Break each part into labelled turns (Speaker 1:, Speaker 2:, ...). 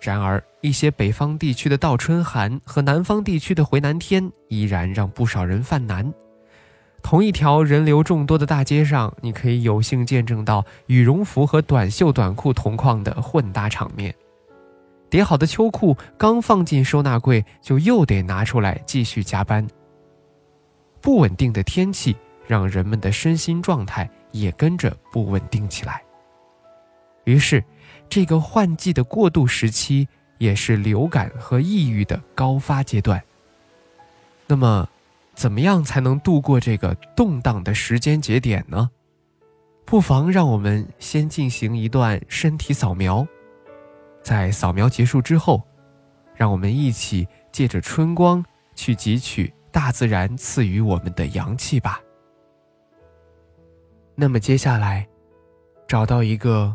Speaker 1: 然而，一些北方地区的倒春寒和南方地区的回南天依然让不少人犯难。同一条人流众多的大街上，你可以有幸见证到羽绒服和短袖短裤同框的混搭场面。叠好的秋裤刚放进收纳柜，就又得拿出来继续加班。不稳定的天气让人们的身心状态也跟着不稳定起来。于是。这个换季的过渡时期，也是流感和抑郁的高发阶段。那么，怎么样才能度过这个动荡的时间节点呢？不妨让我们先进行一段身体扫描，在扫描结束之后，让我们一起借着春光去汲取大自然赐予我们的阳气吧。那么接下来，找到一个。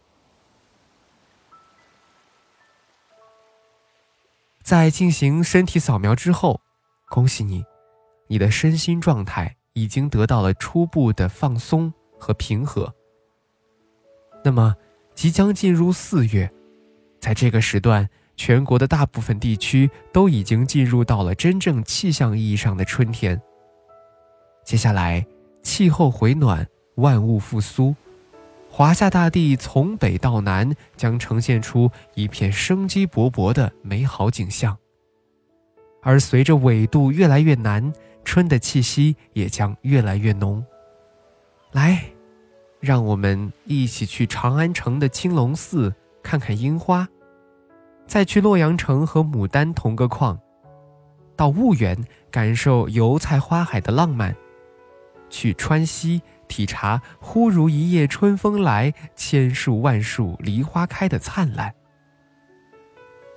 Speaker 1: 在进行身体扫描之后，恭喜你，你的身心状态已经得到了初步的放松和平和。那么，即将进入四月，在这个时段，全国的大部分地区都已经进入到了真正气象意义上的春天。接下来，气候回暖，万物复苏，华夏大地从北到南将呈现出一片生机勃勃的美好景象。而随着纬度越来越南，春的气息也将越来越浓。来，让我们一起去长安城的青龙寺看看樱花，再去洛阳城和牡丹同个框，到婺源感受油菜花海的浪漫。去川西体察“忽如一夜春风来，千树万树梨花开”的灿烂。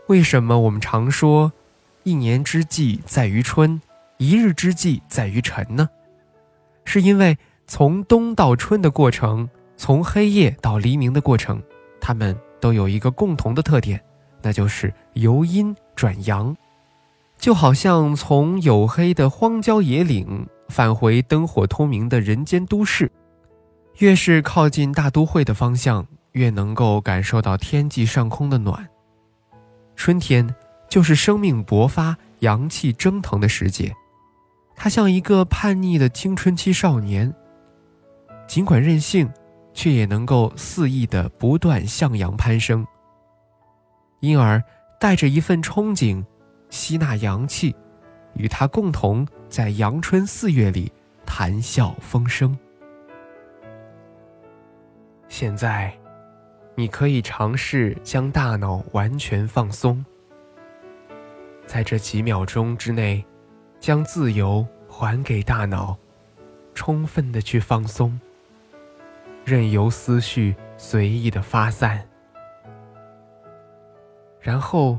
Speaker 1: 为什么我们常说“一年之计在于春，一日之计在于晨”呢？是因为从冬到春的过程，从黑夜到黎明的过程，它们都有一个共同的特点，那就是由阴转阳，就好像从黝黑的荒郊野岭。返回灯火通明的人间都市，越是靠近大都会的方向，越能够感受到天际上空的暖。春天就是生命勃发、阳气蒸腾的时节，它像一个叛逆的青春期少年，尽管任性，却也能够肆意的不断向阳攀升。因而，带着一份憧憬，吸纳阳气。与他共同在阳春四月里谈笑风生。现在，你可以尝试将大脑完全放松，在这几秒钟之内，将自由还给大脑，充分的去放松，任由思绪随意的发散，然后。